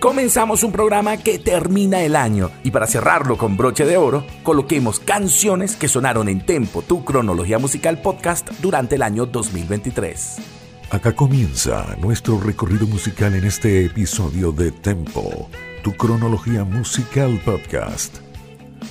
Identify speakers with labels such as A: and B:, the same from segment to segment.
A: Comenzamos un programa que termina el año y para cerrarlo con broche de oro, coloquemos canciones que sonaron en Tempo, tu cronología musical podcast durante el año 2023.
B: Acá comienza nuestro recorrido musical en este episodio de Tempo, tu cronología musical podcast.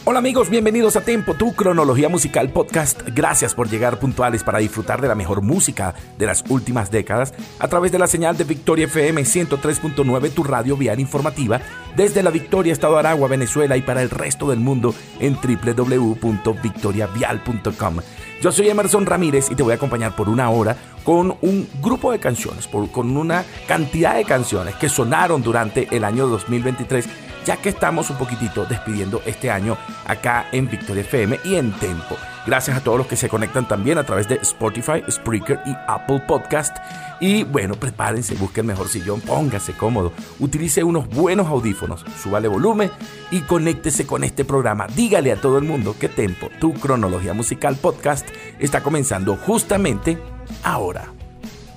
A: Hola amigos, bienvenidos a Tempo, tu cronología musical podcast. Gracias por llegar puntuales para disfrutar de la mejor música de las últimas décadas a través de la señal de Victoria FM 103.9, tu radio vial informativa, desde la Victoria, Estado Aragua, Venezuela y para el resto del mundo en www.victoriavial.com. Yo soy Emerson Ramírez y te voy a acompañar por una hora con un grupo de canciones, con una cantidad de canciones que sonaron durante el año 2023 ya que estamos un poquitito despidiendo este año acá en Victoria FM y en Tempo. Gracias a todos los que se conectan también a través de Spotify, Spreaker y Apple Podcast. Y bueno, prepárense, busquen mejor sillón, póngase cómodo, utilice unos buenos audífonos, súbale volumen y conéctese con este programa. Dígale a todo el mundo que Tempo, tu cronología musical podcast, está comenzando justamente ahora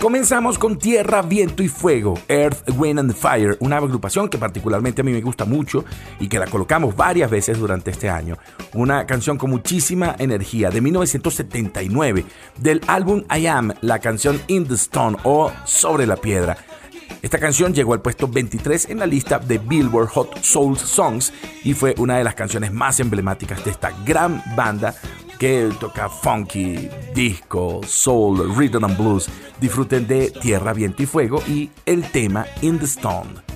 A: Comenzamos con Tierra, Viento y Fuego, Earth, Wind and Fire, una agrupación que particularmente a mí me gusta mucho y que la colocamos varias veces durante este año. Una canción con muchísima energía de 1979 del álbum I Am, la canción In the Stone o Sobre la Piedra. Esta canción llegó al puesto 23 en la lista de Billboard Hot Soul Songs y fue una de las canciones más emblemáticas de esta gran banda que toca funky, disco, soul, rhythm and blues. Disfruten de Tierra, Viento y Fuego y el tema In the Stone.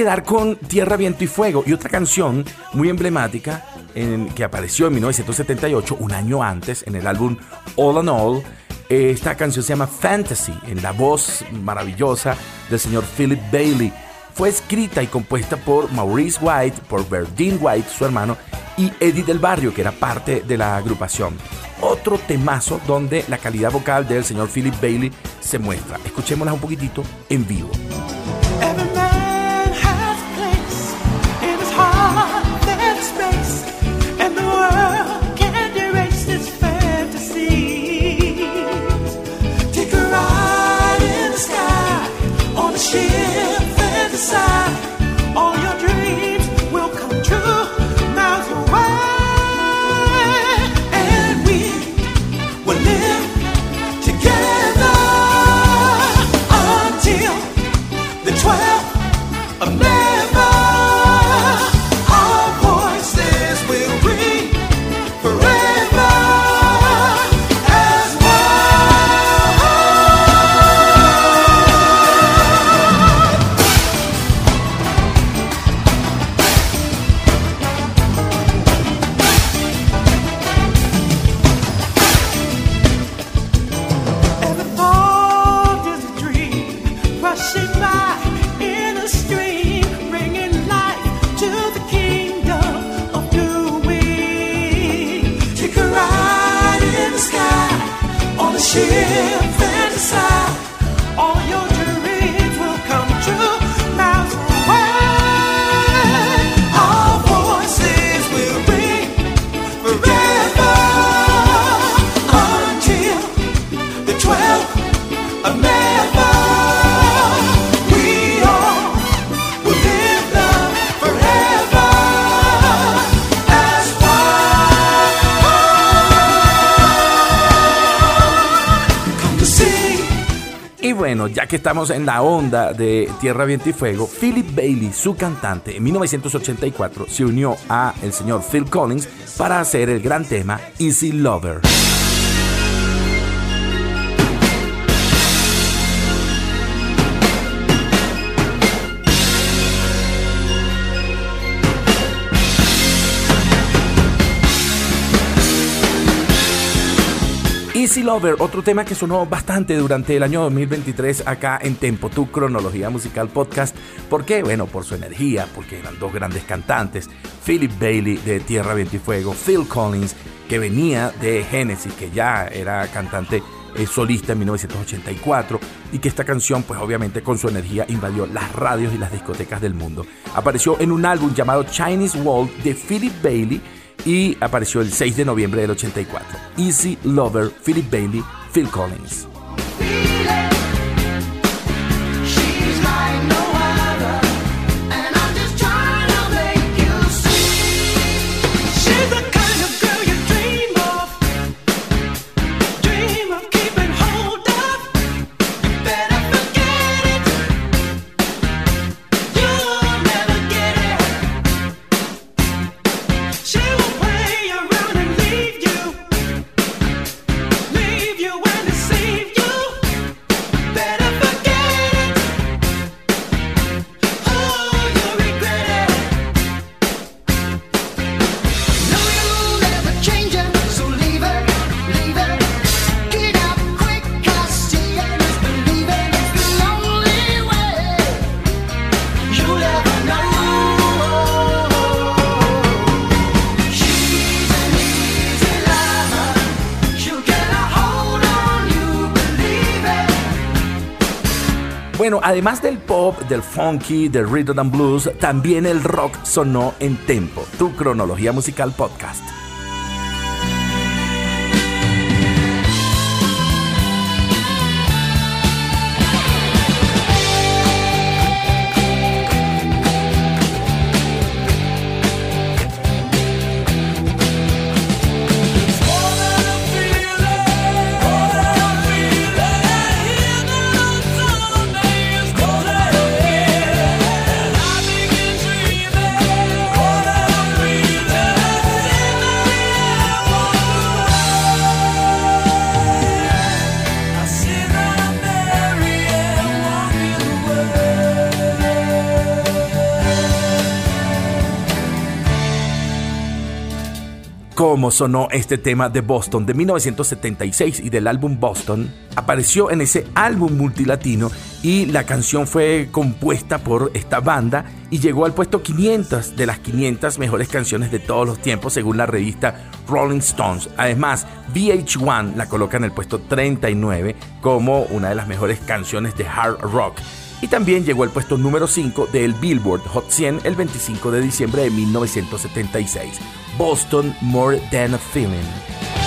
A: Quedar con Tierra, Viento y Fuego y otra canción muy emblemática en, que apareció en 1978, un año antes, en el álbum All and All. Esta canción se llama Fantasy, en la voz maravillosa del señor Philip Bailey. Fue escrita y compuesta por Maurice White, por Verdine White, su hermano, y Eddie del Barrio, que era parte de la agrupación. Otro temazo donde la calidad vocal del señor Philip Bailey se muestra. Escuchémosla un poquitito en vivo. Ya que estamos en la onda de Tierra, Viento y Fuego, Philip Bailey, su cantante, en 1984 se unió a el señor Phil Collins para hacer el gran tema Easy Lover. Easy Lover, otro tema que sonó bastante durante el año 2023 acá en Tempo, tu cronología musical podcast. ¿Por qué? Bueno, por su energía, porque eran dos grandes cantantes. Philip Bailey de Tierra, Viento y Fuego, Phil Collins, que venía de Genesis, que ya era cantante eh, solista en 1984 y que esta canción pues obviamente con su energía invadió las radios y las discotecas del mundo. Apareció en un álbum llamado Chinese Wall de Philip Bailey y apareció el 6 de noviembre del 84. Easy Lover, Philip Bailey, Phil Collins. Bueno, además del pop, del funky, del rhythm and blues, también el rock sonó en Tempo, tu cronología musical podcast. Sonó este tema de Boston de 1976 y del álbum Boston, apareció en ese álbum multilatino y la canción fue compuesta por esta banda y llegó al puesto 500 de las 500 mejores canciones de todos los tiempos según la revista Rolling Stones. Además, VH1 la coloca en el puesto 39 como una de las mejores canciones de hard rock y también llegó al puesto número 5 del Billboard Hot 100 el 25 de diciembre de 1976. Boston More Than a Feeling.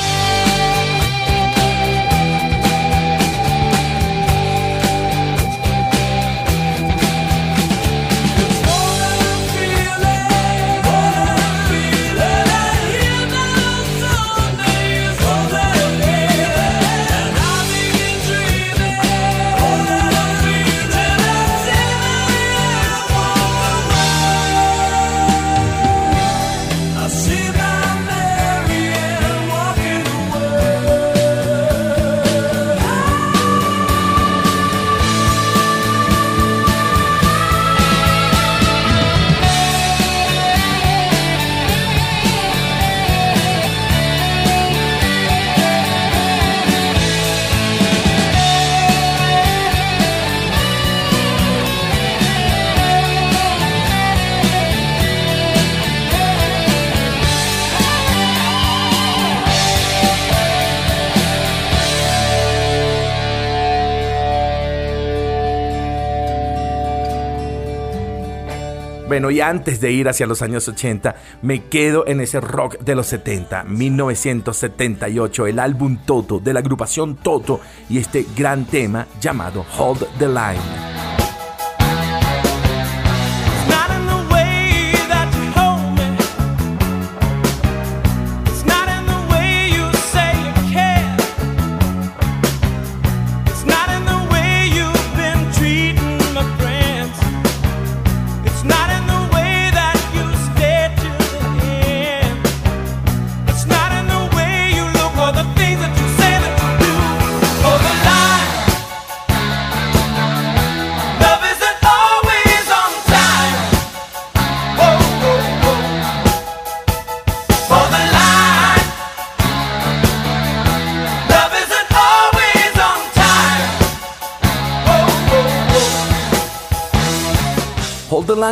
A: Y antes de ir hacia los años 80, me quedo en ese rock de los 70, 1978, el álbum Toto de la agrupación Toto y este gran tema llamado Hold the Line.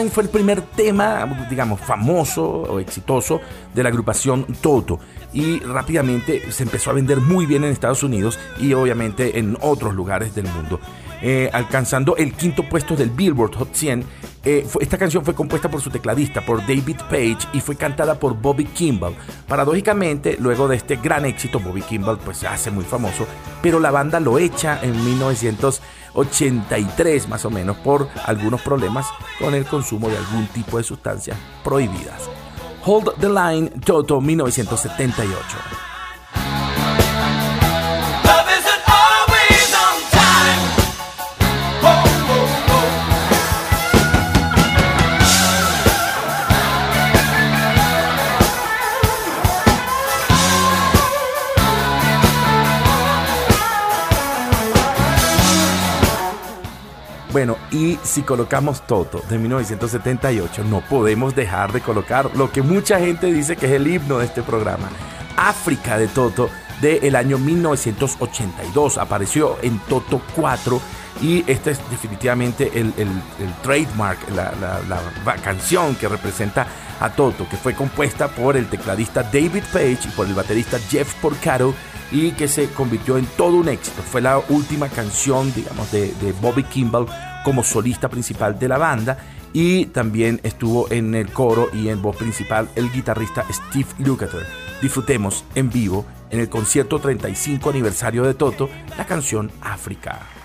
A: Fue el primer tema, digamos, famoso o exitoso de la agrupación Toto y rápidamente se empezó a vender muy bien en Estados Unidos y obviamente en otros lugares del mundo. Eh, alcanzando el quinto puesto del Billboard Hot 100. Eh, esta canción fue compuesta por su tecladista, por David Page, y fue cantada por Bobby Kimball. Paradójicamente, luego de este gran éxito, Bobby Kimball pues se hace muy famoso, pero la banda lo echa en 1983 más o menos por algunos problemas con el consumo de algún tipo de sustancias prohibidas. Hold the Line, Toto 1978. Bueno, y si colocamos Toto de 1978, no podemos dejar de colocar lo que mucha gente dice que es el himno de este programa. África de Toto del año 1982. Apareció en Toto 4 y este es definitivamente el, trademark, la, la, canción que representa a Toto, que fue compuesta por el tecladista David Page y por el baterista Jeff Porcaro y que se convirtió en todo un éxito. Fue la última canción, digamos, de, Bobby Kimball como solista principal de la banda y también estuvo en el coro y en voz principal el guitarrista Steve Lukather. Disfrutemos en vivo en el concierto 35 aniversario de Toto la canción África.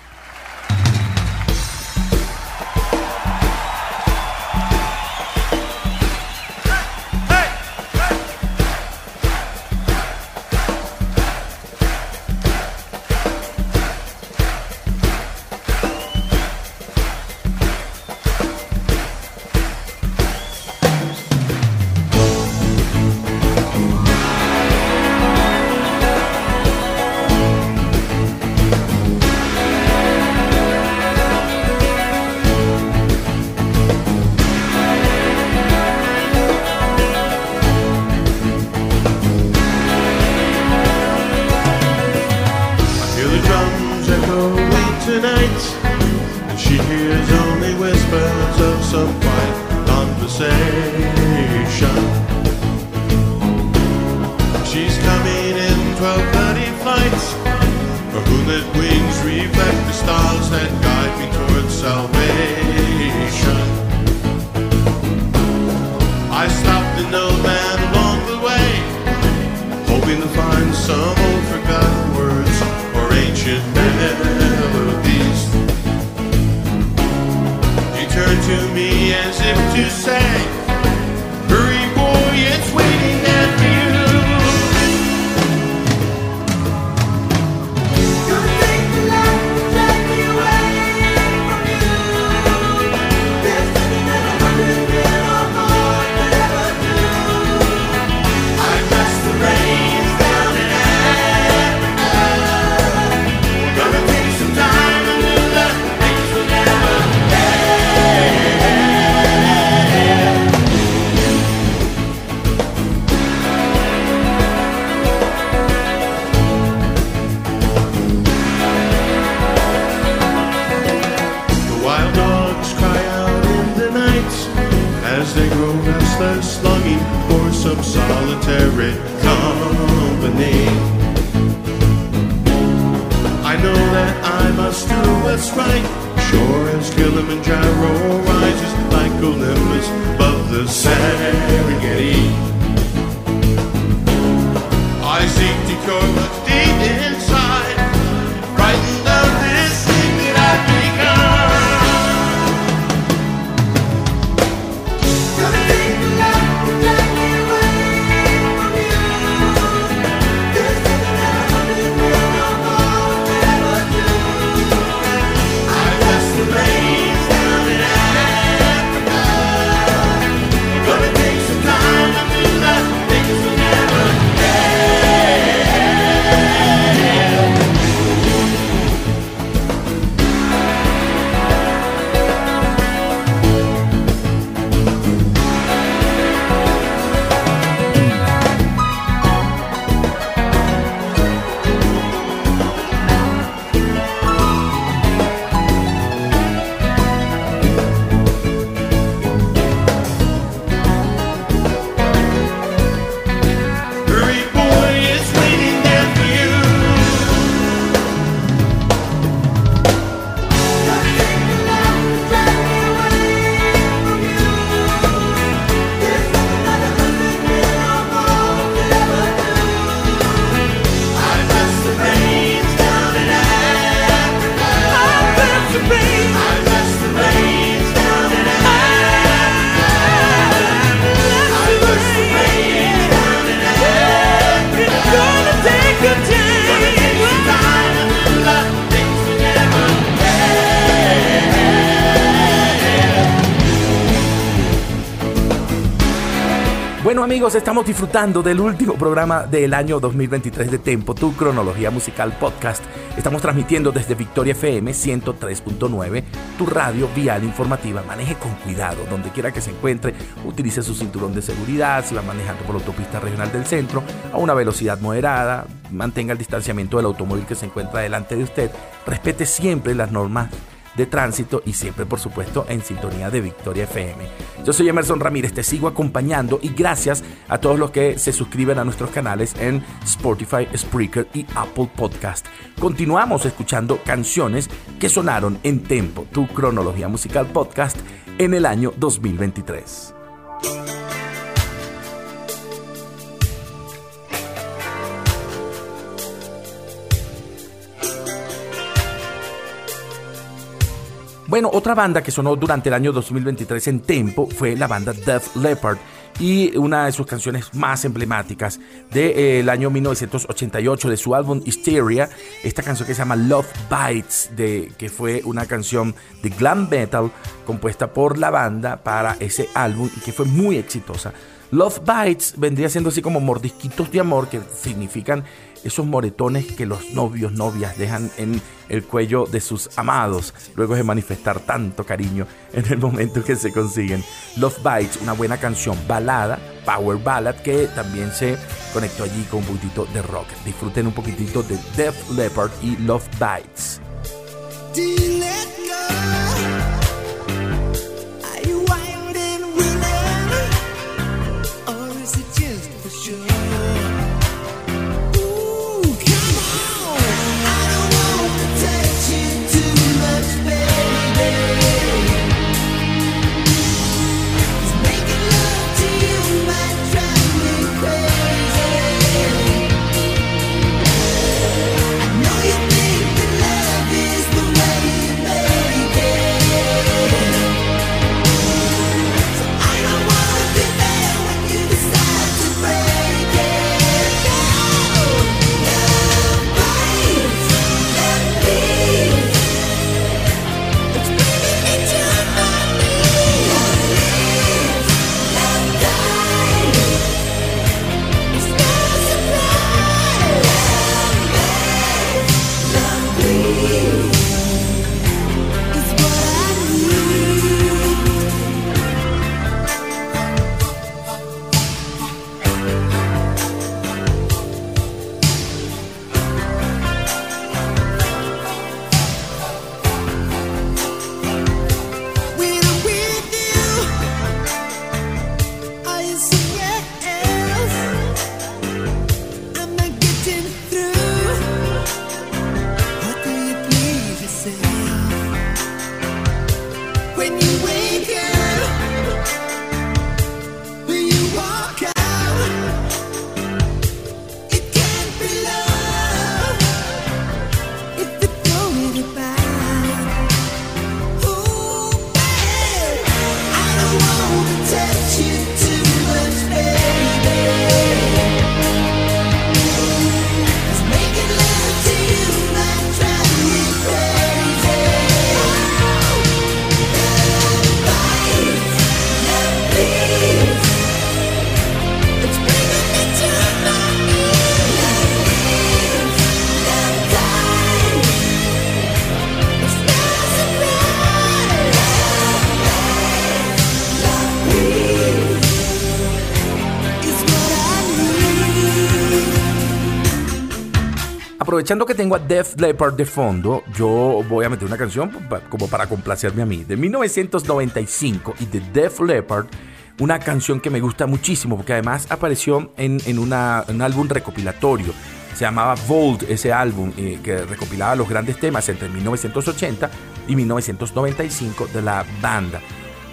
A: Amigos, estamos disfrutando del último programa del año 2023 de Tempo, tu cronología musical podcast. Estamos transmitiendo desde Victoria FM 103.9, tu radio vial informativa. Maneje con cuidado, donde quiera que se encuentre, utilice su cinturón de seguridad, si va manejando por la autopista regional del centro, a una velocidad moderada, mantenga el distanciamiento del automóvil que se encuentra delante de usted, respete siempre las normas de tránsito y siempre por supuesto en sintonía de Victoria FM. Yo soy Emerson Ramírez, te sigo acompañando y gracias a todos los que se suscriben a nuestros canales en Spotify, Spreaker y Apple Podcast. Continuamos escuchando canciones que sonaron en Tempo, tu cronología musical podcast en el año 2023. Bueno, otra banda que sonó durante el año 2023 en Tempo fue la banda Def Leppard y una de sus canciones más emblemáticas del año 1988 de su álbum Hysteria, esta canción que se llama Love Bites, de, que fue una canción de glam metal compuesta por la banda para ese álbum y que fue muy exitosa. Love Bites vendría siendo así como mordisquitos de amor que significan esos moretones que los novios, novias dejan en el cuello de sus amados luego de manifestar tanto cariño en el momento que se consiguen. Love Bites, una buena canción, balada, power ballad, que también se conectó allí con un poquitito de rock. Disfruten un poquitito de Def Leppard y Love Bites. Aprovechando que tengo a Def Leppard de fondo, yo voy a meter una canción como para complacerme a mí. De 1995 y de Def Leppard, una canción que me gusta muchísimo porque además apareció en, en una- un álbum recopilatorio. Se llamaba Volt, ese álbum eh, que recopilaba los grandes temas entre 1980 y 1995 de la banda.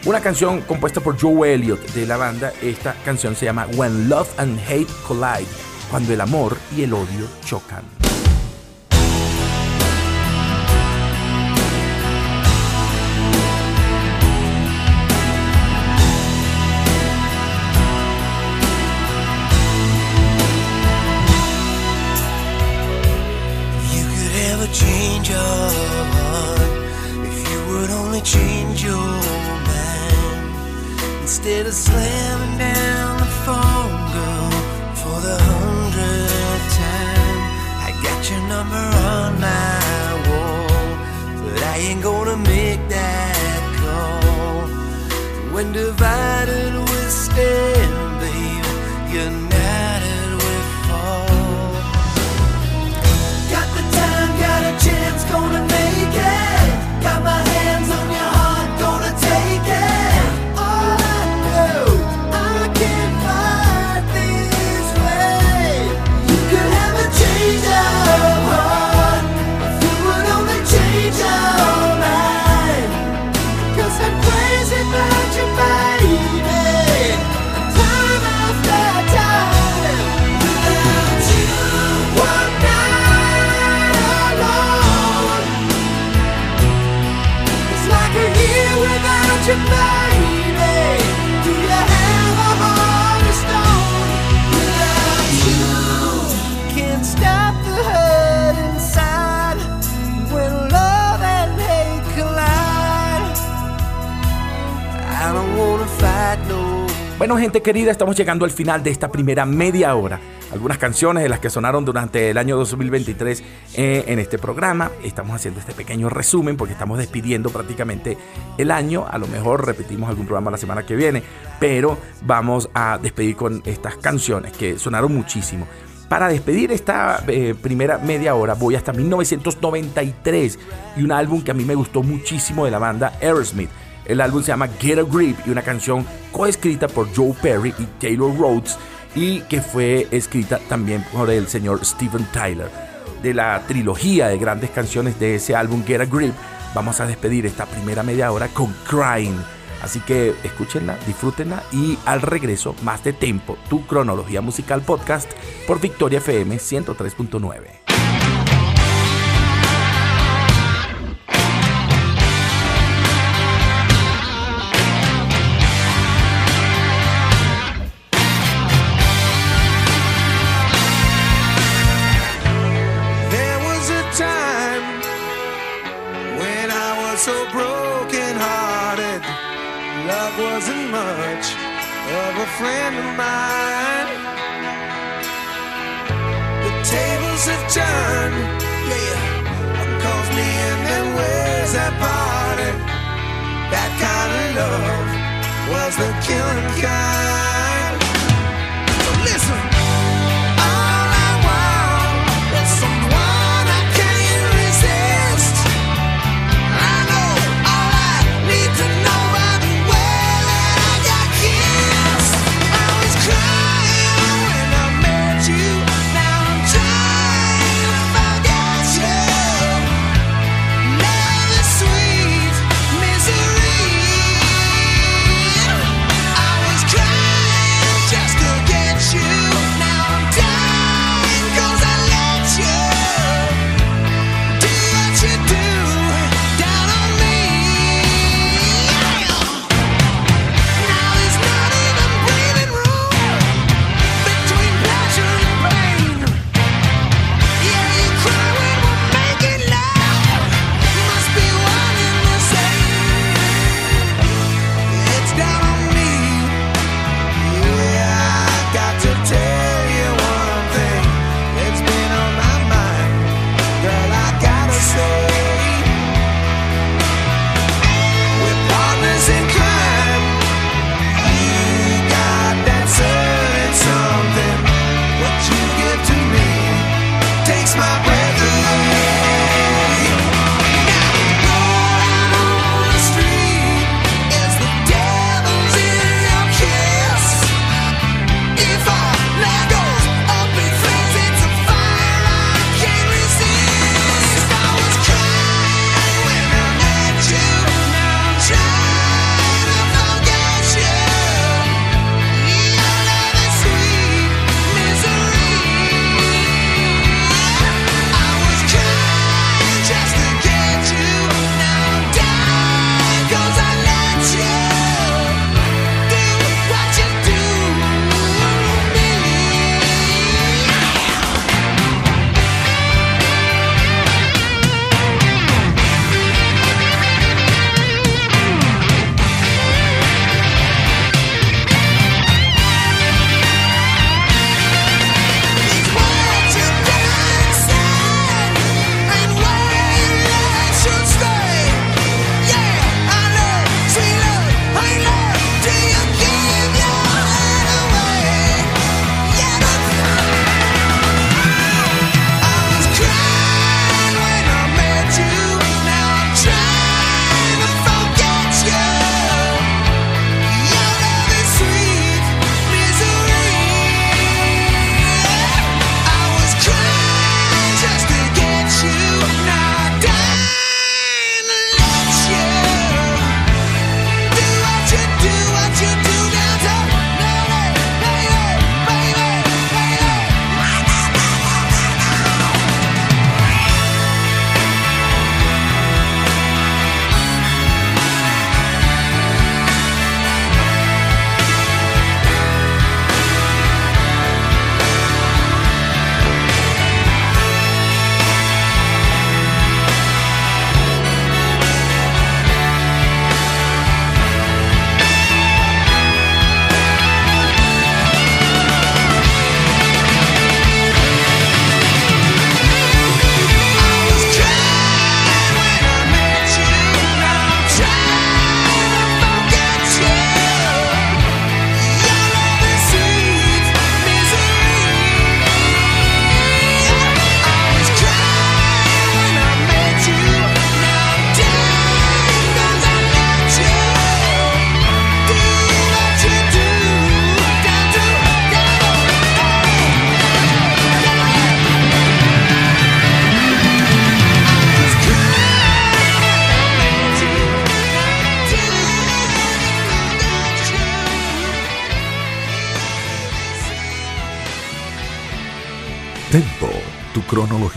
A: Una canción compuesta por Joe Elliott de la banda. Esta canción se llama When Love and Hate Collide, cuando el amor y el odio chocan.
C: Change of heart if you would only change your mind. Instead of slamming down the phone, girl, for the hundredth time. I got your number on my wall, but I ain't gonna make that call. When divided we stand,
A: gente querida, estamos llegando al final de esta primera media hora. Algunas canciones de las que sonaron durante el año 2023 eh, en este programa. Estamos haciendo este pequeño resumen porque estamos despidiendo prácticamente el año. A lo mejor repetimos algún programa la semana que viene, pero vamos a despedir con estas canciones que sonaron muchísimo. Para despedir esta eh, primera media hora voy hasta 1993 y un álbum que a mí me gustó muchísimo de la banda Aerosmith. El álbum se llama Get a Grip y una canción coescrita por Joe Perry y Taylor Rhodes y que fue escrita también por el señor Steven Tyler. De la trilogía de grandes canciones de ese álbum Get a Grip, vamos a despedir esta primera media hora con Crying. Así que escúchenla, disfrútenla y al regreso más de Tempo, tu cronología musical podcast por Victoria FM 103.9.
C: so broken hearted. Love wasn't much of a friend of mine. The tables have turned, yeah. Me and them ways have parted. That kind of love was the killing kind.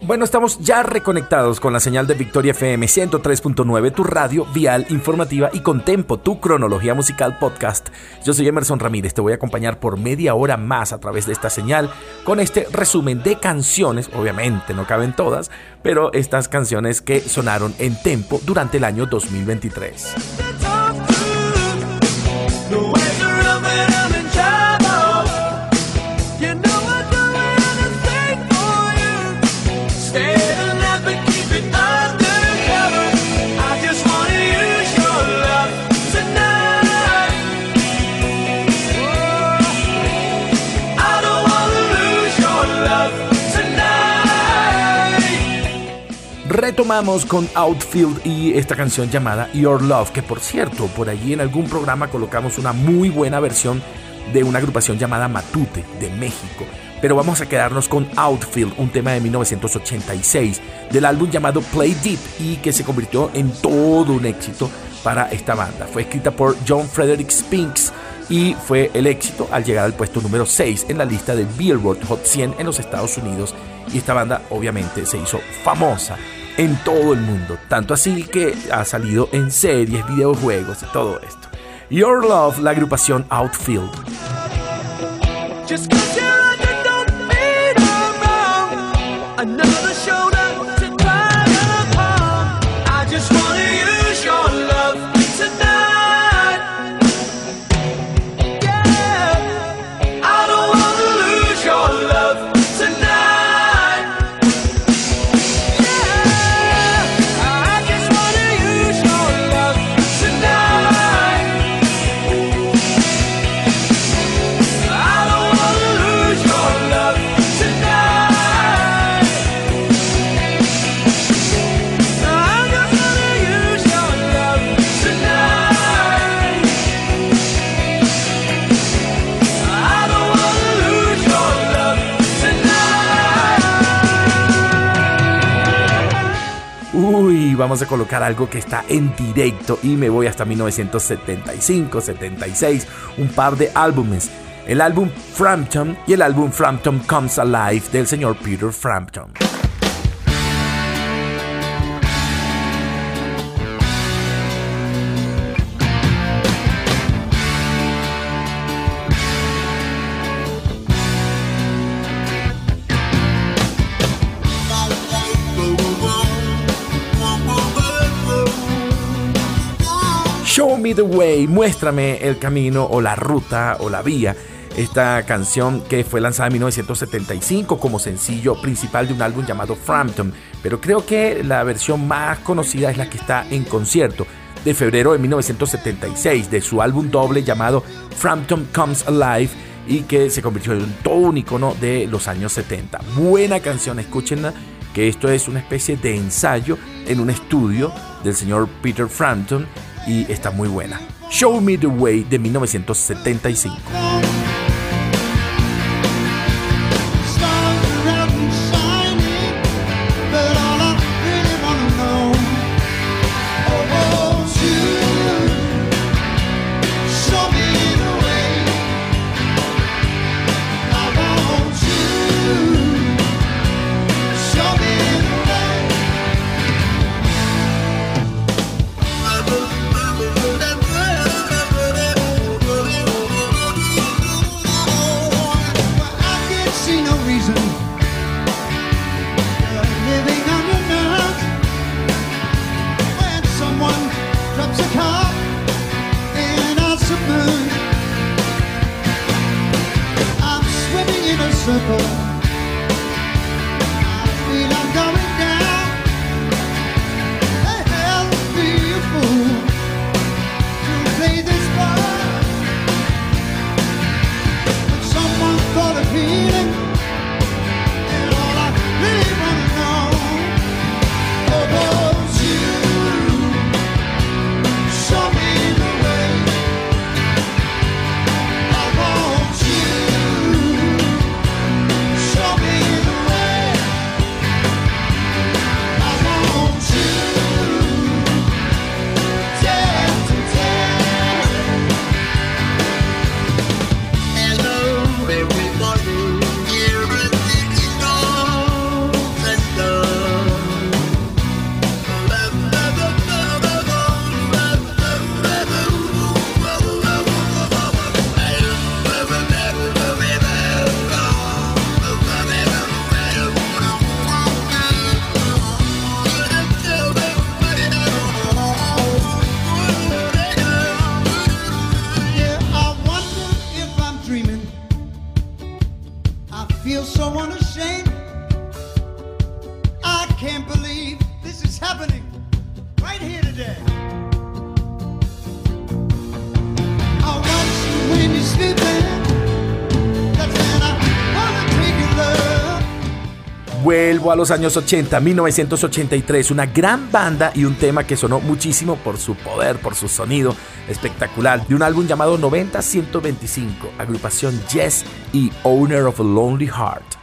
A: Bueno, estamos ya reconectados con la señal de Victoria FM 103.9, tu radio vial informativa y con Tempo, tu cronología musical podcast. Yo soy Emerson Ramírez, te voy a acompañar por media hora más a través de esta señal con este resumen de canciones, obviamente no caben todas, pero estas canciones que sonaron en Tempo durante el año 2023. Retomamos con Outfield y esta canción llamada Your Love, que por cierto, por allí en algún programa colocamos una muy buena versión de una agrupación llamada Matute de México. Pero vamos a quedarnos con Outfield, un tema de 1986 del álbum llamado Play Deep y que se convirtió en todo un éxito para esta banda. Fue escrita por John Frederick Spinks y fue el éxito al llegar al puesto número 6 en la lista del Billboard Hot 100 en los Estados Unidos y esta banda obviamente se hizo famosa en todo el mundo, tanto así que ha salido en series, videojuegos y todo esto. Your Love, la agrupación Outfield. Vamos a colocar algo que está en directo y me voy hasta 1975, 76, un par de álbumes. El álbum Frampton y el álbum Frampton Comes Alive del señor Peter Frampton. Me the Way, muéstrame el camino o la ruta o la vía. Esta canción que fue lanzada en 1975 como sencillo principal de un álbum llamado Frampton, pero creo que la versión más conocida es la que está en concierto de febrero de 1976 de su álbum doble llamado Frampton Comes Alive y que se convirtió en todo un icono de los años 70. Buena canción, escúchenla, que esto es una especie de ensayo en un estudio del señor Peter Frampton y está muy buena. Show Me the Way de 1975. A los años 80, 1983, una gran banda y un tema que sonó muchísimo por su poder, por su sonido espectacular, de un álbum llamado 90-125, agrupación Yes y Owner of a Lonely Heart.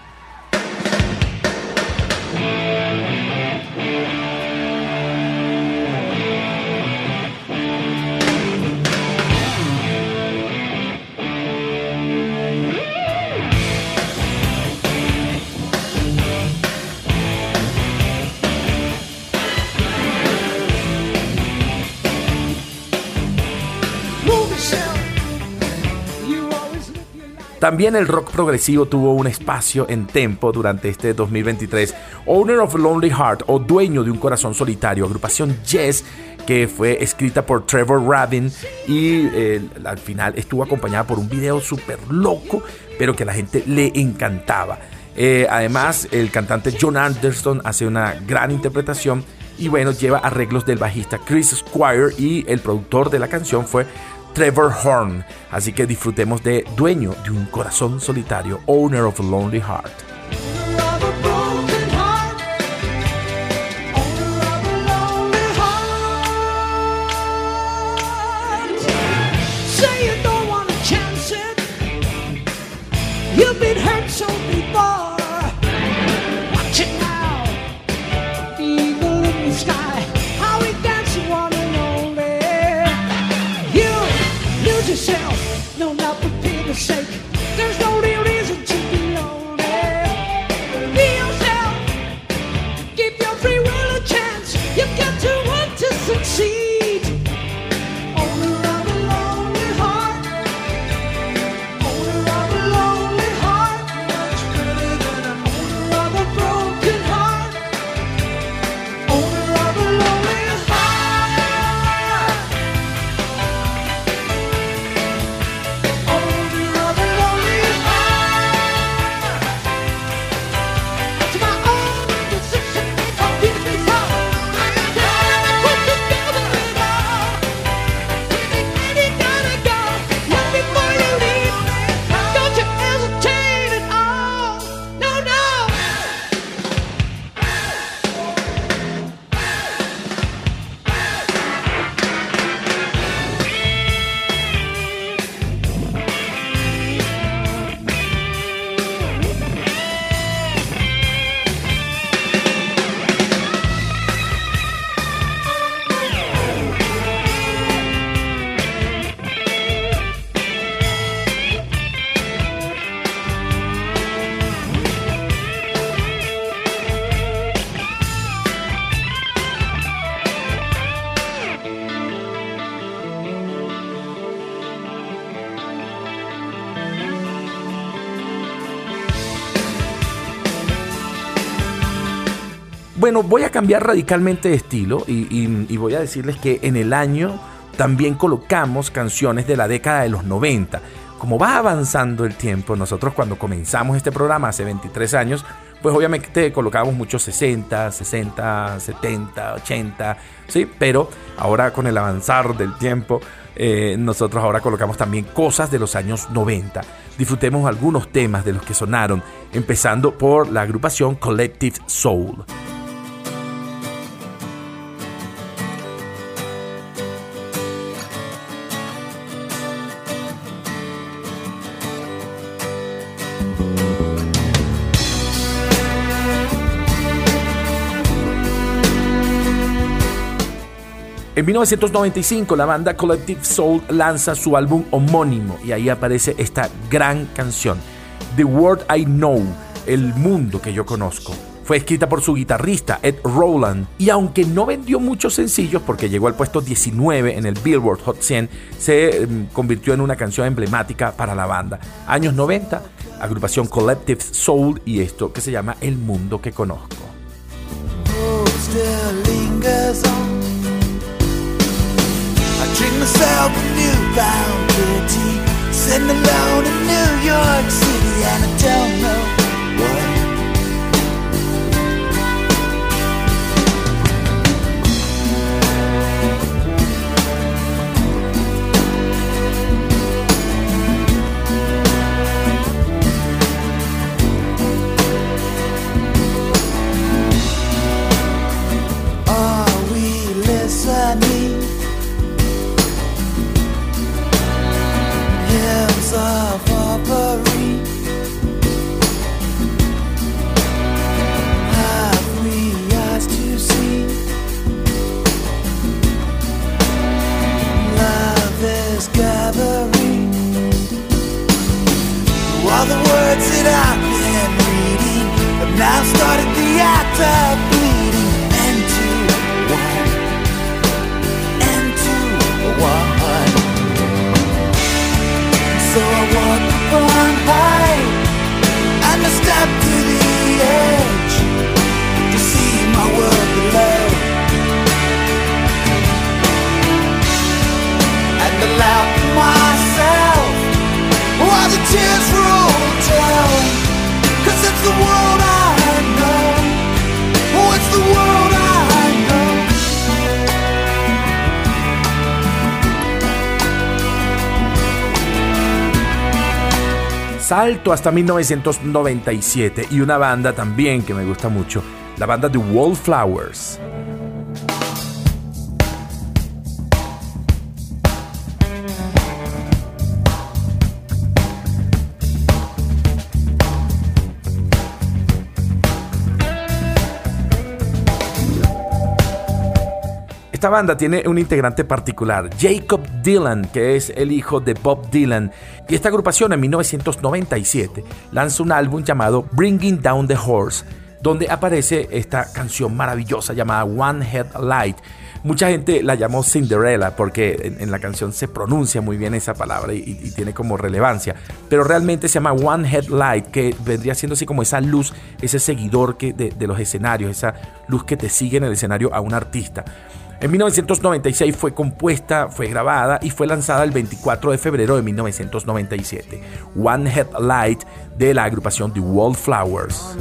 A: También el rock progresivo tuvo un espacio en tempo durante este 2023. Owner of Lonely Heart o Dueño de un Corazón Solitario, agrupación Yes, que fue escrita por Trevor Rabin y eh, al final estuvo acompañada por un video súper loco, pero que a la gente le encantaba. Eh, además, el cantante John Anderson hace una gran interpretación y bueno, lleva arreglos del bajista Chris Squire y el productor de la canción fue Trevor Horn. Así que disfrutemos de Dueño de un Corazón Solitario,
D: Owner of a Lonely Heart.
A: Bueno, voy a cambiar radicalmente de estilo y, voy a decirles que en el año también colocamos canciones de la década de los 90. Como va avanzando el tiempo, nosotros cuando comenzamos este programa hace 23 años, pues obviamente colocábamos muchos 60, 60, 70, 80, ¿sí? Pero ahora con el avanzar del tiempo, eh, nosotros ahora colocamos también cosas de los años 90. Disfrutemos algunos temas de los que sonaron, empezando por la agrupación Collective Soul. En 1995 la banda Collective Soul lanza su álbum homónimo y ahí aparece esta gran canción, The World I Know, el mundo que yo conozco. Fue escrita por su guitarrista Ed Rowland y aunque no vendió muchos sencillos porque llegó al puesto 19 en el Billboard Hot 100, se mm, convirtió en una canción emblemática para la banda. Años 90, agrupación Collective Soul y esto que se llama El mundo que conozco.
C: Drink myself a newfound pity, sitting alone in New York City, and I don't
A: Hasta 1997 y una banda también que me gusta mucho, la banda The Wallflowers. Esta banda tiene un integrante particular, Jacob Dylan, que es el hijo de Bob Dylan. Y esta agrupación en 1997 lanza un álbum llamado Bringing Down the Horse, donde aparece esta canción maravillosa llamada One Head Light. Mucha gente la llamó Cinderella porque en, la canción se pronuncia muy bien esa palabra y, tiene como relevancia. Pero realmente se llama One Headlight, que vendría siendo así como esa luz, ese seguidor que de los escenarios, esa luz que te sigue en el escenario a un artista. En 1996 fue compuesta, fue grabada y fue lanzada el 24 de febrero de 1997. One Headlight de la agrupación The Wallflowers.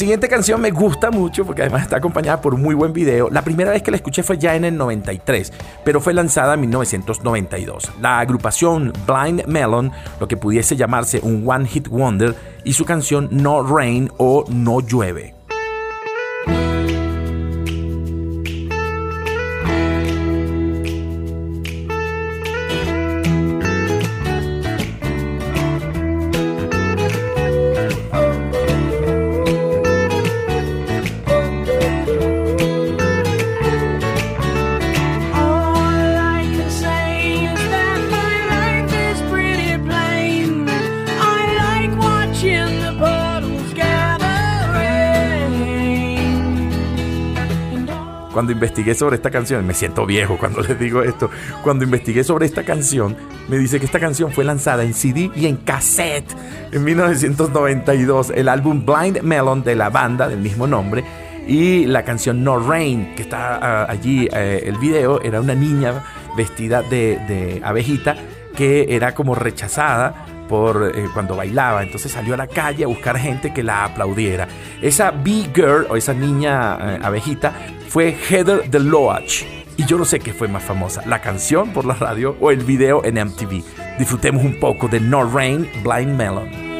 A: Siguiente canción me gusta mucho porque además está acompañada por muy buen video. La primera vez que la escuché fue ya en el 93, pero fue lanzada en 1992. La agrupación Blind Melon, lo que pudiese llamarse un One Hit Wonder, y su canción No Rain o No Llueve. Investigué sobre esta canción, me siento viejo cuando les digo esto, cuando investigué sobre esta canción, me dice que esta canción fue lanzada en CD y en cassette en 1992, el álbum Blind Melon de la banda del mismo nombre y la canción No Rain, que está ah, allí, eh, el video, era una niña vestida de, de abejita que era como rechazada por eh, cuando bailaba. Entonces salió a la calle a buscar gente que la aplaudiera. Esa Bee Girl o esa niña eh, abejita fue Heather de Loach. Y yo no sé qué fue más famosa, la canción por la radio o el video en MTV. Disfrutemos un poco de No Rain, Blind Melon.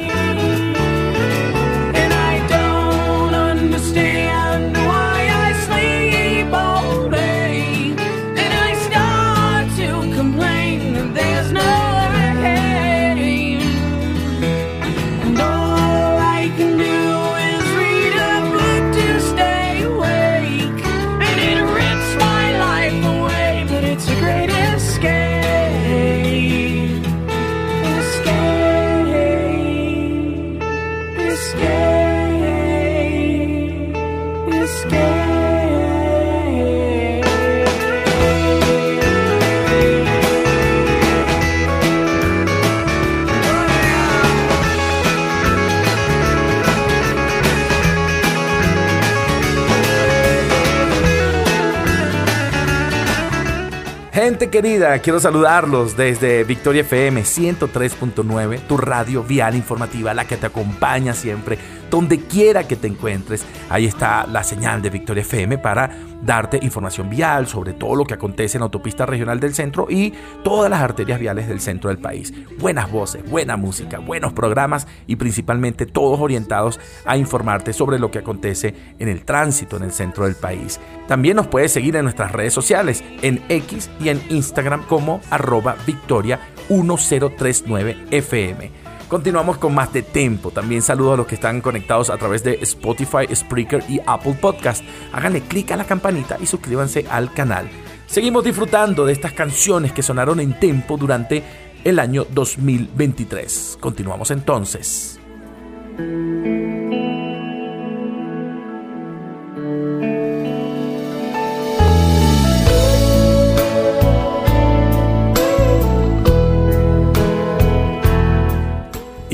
A: Querida, quiero saludarlos desde Victoria FM 103.9, tu radio vial informativa, la que te acompaña siempre, donde quiera que te encuentres. Ahí está la señal de Victoria FM para darte información vial sobre todo lo que acontece en la autopista regional del centro y todas las arterias viales del centro del país. Buenas voces, buena música, buenos programas y principalmente todos orientados a informarte sobre lo que acontece en el tránsito en el centro del país. También nos puedes seguir en nuestras redes sociales, en X y en Instagram como arroba victoria 1039fm. Continuamos con más de Tempo. También saludo a los que están conectados a través de Spotify, Spreaker y Apple Podcast. Háganle clic a la campanita y suscríbanse al canal. Seguimos disfrutando de estas canciones que sonaron en Tempo durante el año 2023. Continuamos entonces.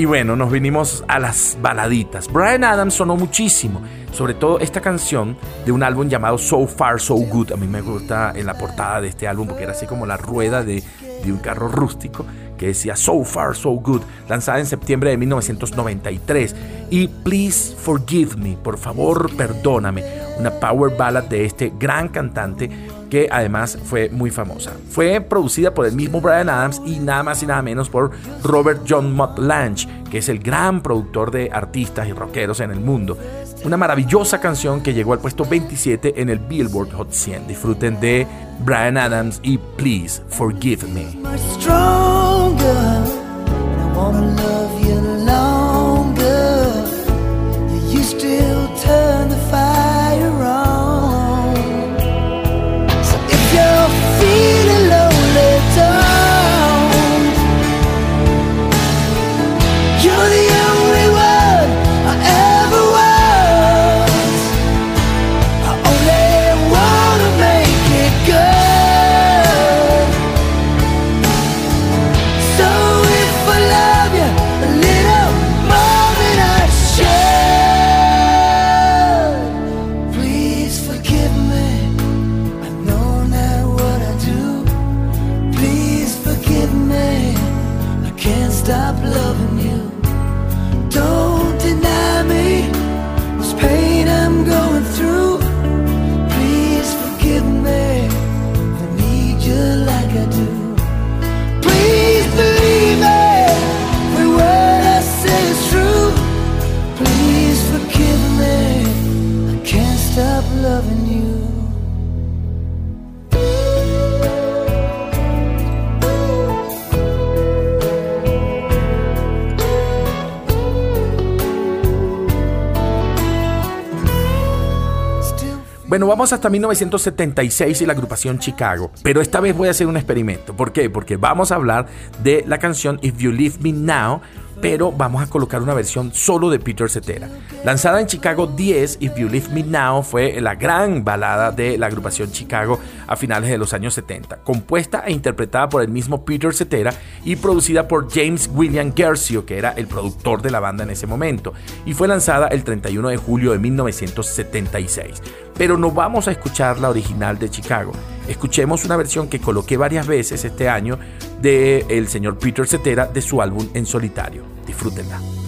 A: Bueno, nos vinimos a las baladitas. Brian Adams sonó muchísimo, sobre todo esta canción de un álbum llamado So Far So Good. A mí me gusta en la portada de este álbum porque era así como la rueda de, de un carro rústico que decía So Far So Good, lanzada en septiembre de 1993. Y Please Forgive Me, por favor perdóname, una power ballad de este gran cantante que además fue muy famosa. Fue producida por el mismo Brian Adams y nada más y nada menos por Robert John Mott Lange, que es el gran productor de artistas y rockeros en el mundo. Una maravillosa canción que llegó al puesto 27 en el Billboard Hot 100. Disfruten de Brian Adams y Please Forgive Me.
E: Stop loving you.
A: Bueno, vamos hasta 1976 y la agrupación Chicago. Pero esta vez voy a hacer un experimento. ¿Por qué? Porque vamos a hablar de la canción If You Leave Me Now, pero vamos a colocar una versión solo de Peter Cetera. Lanzada en Chicago 10, If You Leave Me Now fue la gran balada de la agrupación Chicago a finales de los años 70, compuesta e interpretada por el mismo Peter Cetera y producida por James William Gersio, que era el productor de la banda en ese momento, y fue lanzada el 31 de julio de 1976 pero no vamos a escuchar la original de Chicago. Escuchemos una versión que coloqué varias veces este año de el señor Peter Cetera de su álbum En Solitario. Disfrútenla.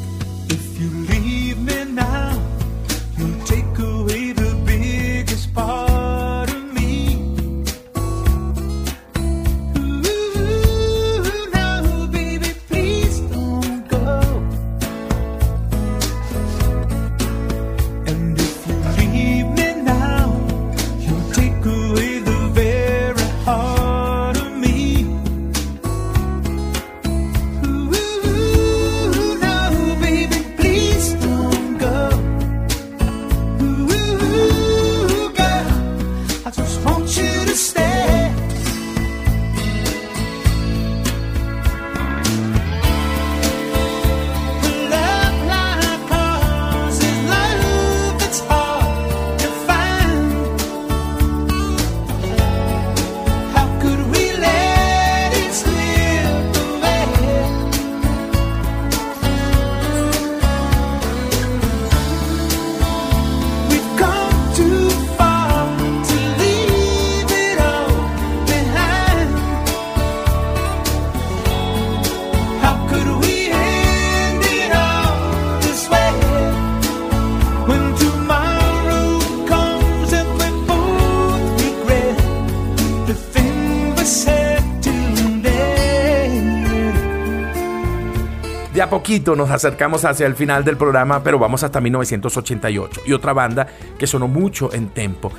A: Nos acercamos hacia el final del programa, pero vamos hasta 1988. Y otra banda que sonó mucho en tempo.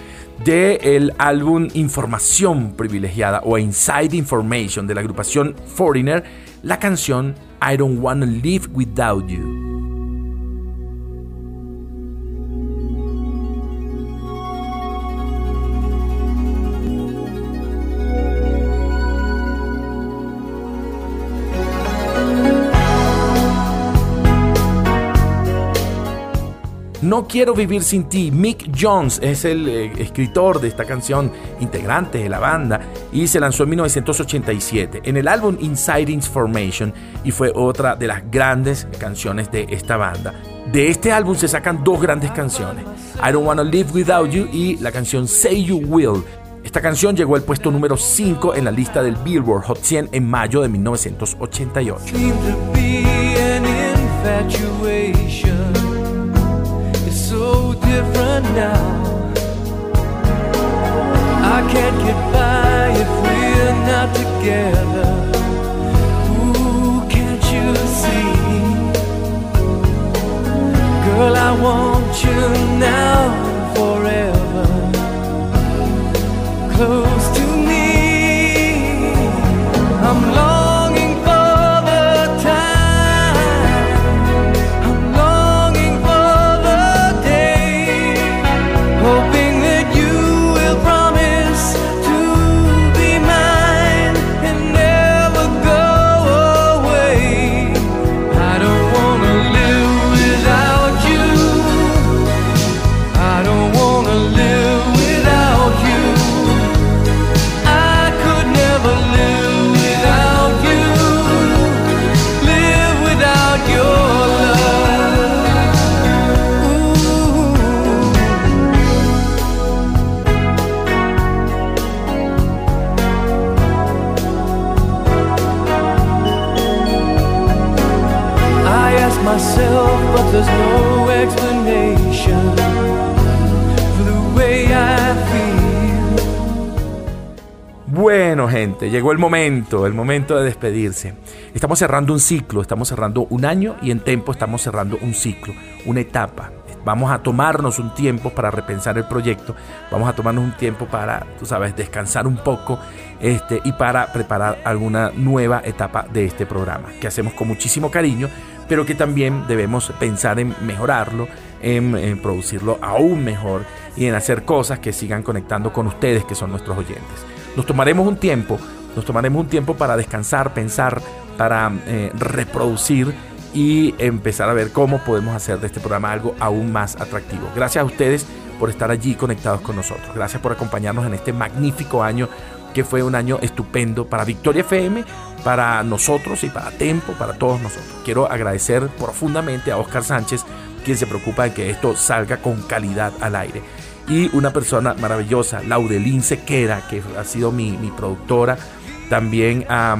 A: De el álbum Información Privilegiada o Inside Information de la agrupación Foreigner, la canción I Don't Wanna Live Without You. No quiero vivir sin ti. Mick Jones es el eh, escritor de esta canción, integrante de la banda, y se lanzó en 1987 en el álbum Inside Information y fue otra de las grandes canciones de esta banda. De este álbum se sacan dos grandes canciones, I Don't Wanna Live Without You y la canción Say You Will. Esta canción llegó al puesto número 5 en la lista del Billboard Hot 100 en mayo de 1988.
C: Different now. I can't get by if we're not together. Ooh, can't you see? Girl, I want you now forever. Close to me. I'm longing
A: llegó el momento, el momento de despedirse. Estamos cerrando un ciclo, estamos cerrando un año y en tiempo estamos cerrando un ciclo, una etapa. Vamos a tomarnos un tiempo para repensar el proyecto, vamos a tomarnos un tiempo para, tú sabes, descansar un poco este, y para preparar alguna nueva etapa de este programa, que hacemos con muchísimo cariño, pero que también debemos pensar en mejorarlo, en, en producirlo aún mejor y en hacer cosas que sigan conectando con ustedes, que son nuestros oyentes. Nos tomaremos un tiempo, nos tomaremos un tiempo para descansar, pensar, para eh, reproducir y empezar a ver cómo podemos hacer de este programa algo aún más atractivo. Gracias a ustedes por estar allí conectados con nosotros. Gracias por acompañarnos en este magnífico año que fue un año estupendo para Victoria FM, para nosotros y para Tempo, para todos nosotros. Quiero agradecer profundamente a Oscar Sánchez, quien se preocupa de que esto salga con calidad al aire. Y una persona maravillosa, Laudelín Sequera, que ha sido mi, mi productora. También a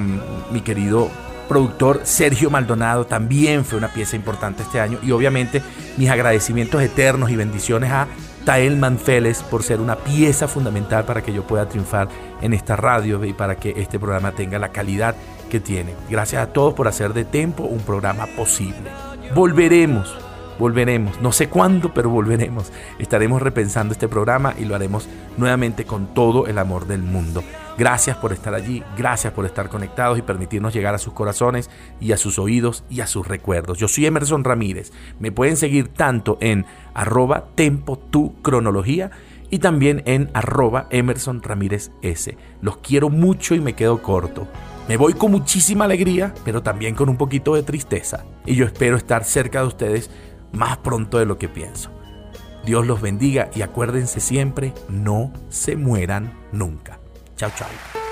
A: mi querido productor Sergio Maldonado, también fue una pieza importante este año. Y obviamente mis agradecimientos eternos y bendiciones a Tael Manfeles por ser una pieza fundamental para que yo pueda triunfar en esta radio y para que este programa tenga la calidad que tiene. Gracias a todos por hacer de Tempo un programa posible. Volveremos, volveremos, no sé cuándo, pero volveremos. Estaremos repensando este programa y lo haremos nuevamente con todo el amor del mundo. Gracias por estar allí, gracias por estar conectados y permitirnos llegar a sus corazones y a sus oídos y a sus recuerdos. Yo soy Emerson Ramírez. Me pueden seguir tanto en arroba tempo tu cronología y también en arroba Emerson Ramírez S. Los quiero mucho y me quedo corto. Me voy con muchísima alegría, pero también con un poquito de tristeza. Y yo espero estar cerca de ustedes más pronto de lo que pienso. Dios los bendiga y acuérdense siempre, no se mueran nunca. Chao, chao.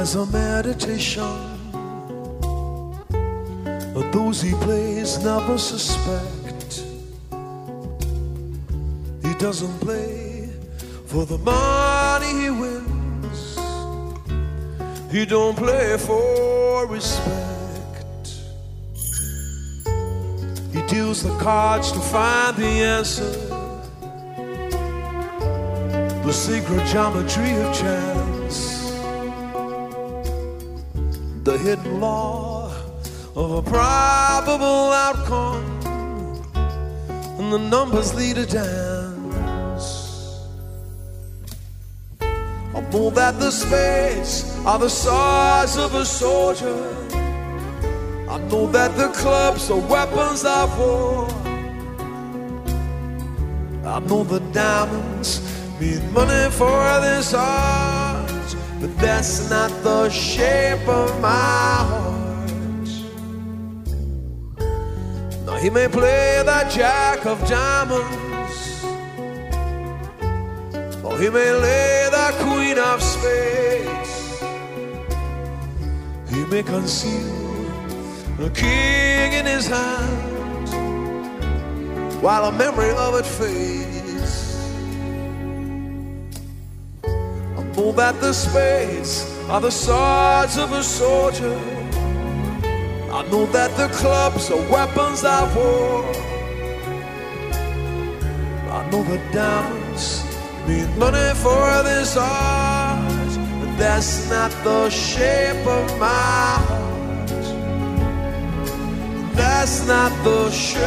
F: As a meditation. But those he plays never suspect. He doesn't play for the money he wins. He don't play for respect. He deals the cards to find the answer the secret geometry of chance, the hidden law of a probable outcome, and the numbers lead a dance. I know that the spades are the size of a soldier. I know that the clubs are weapons of war. I know the diamonds mean money for this art, but that's not the shape of my heart. Now he may play the jack of diamonds, or he may lay the queen of spades. He may conceal a king in his hand, while a memory of it fades. Know that the spades are the swords of a soldier. I know that the clubs are weapons of war. I know the diamonds mean money for this art, but that's not the shape of my heart. That's not the shape,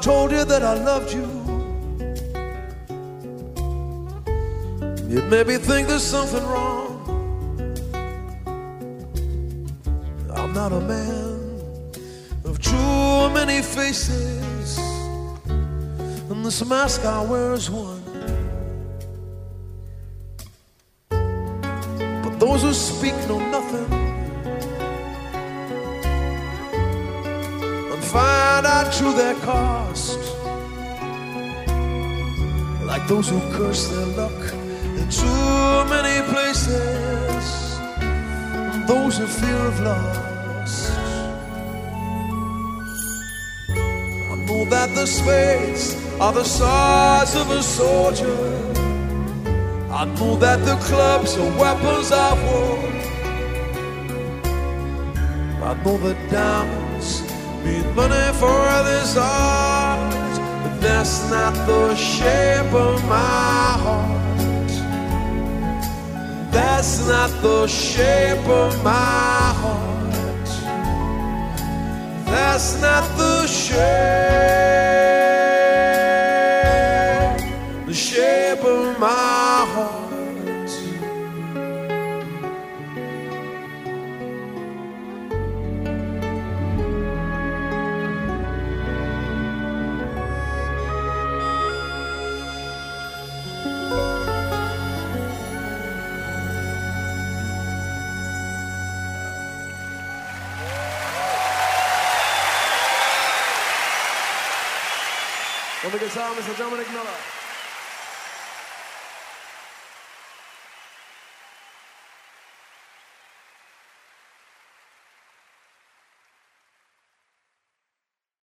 F: told you that I loved you, you'd maybe think there's something wrong. I'm not a man of too many faces, and this mask I wear is one. But those who speak know nothing. Out to their cost. Like those who curse their luck in too many places, those in fear of loss. I know that the spades are the swords of a soldier. I know that the clubs are weapons of war. I know the diamonds mean money for this art, but that's not the shape of my heart. That's not the shape of my heart. That's not the shape, Dominic Miller.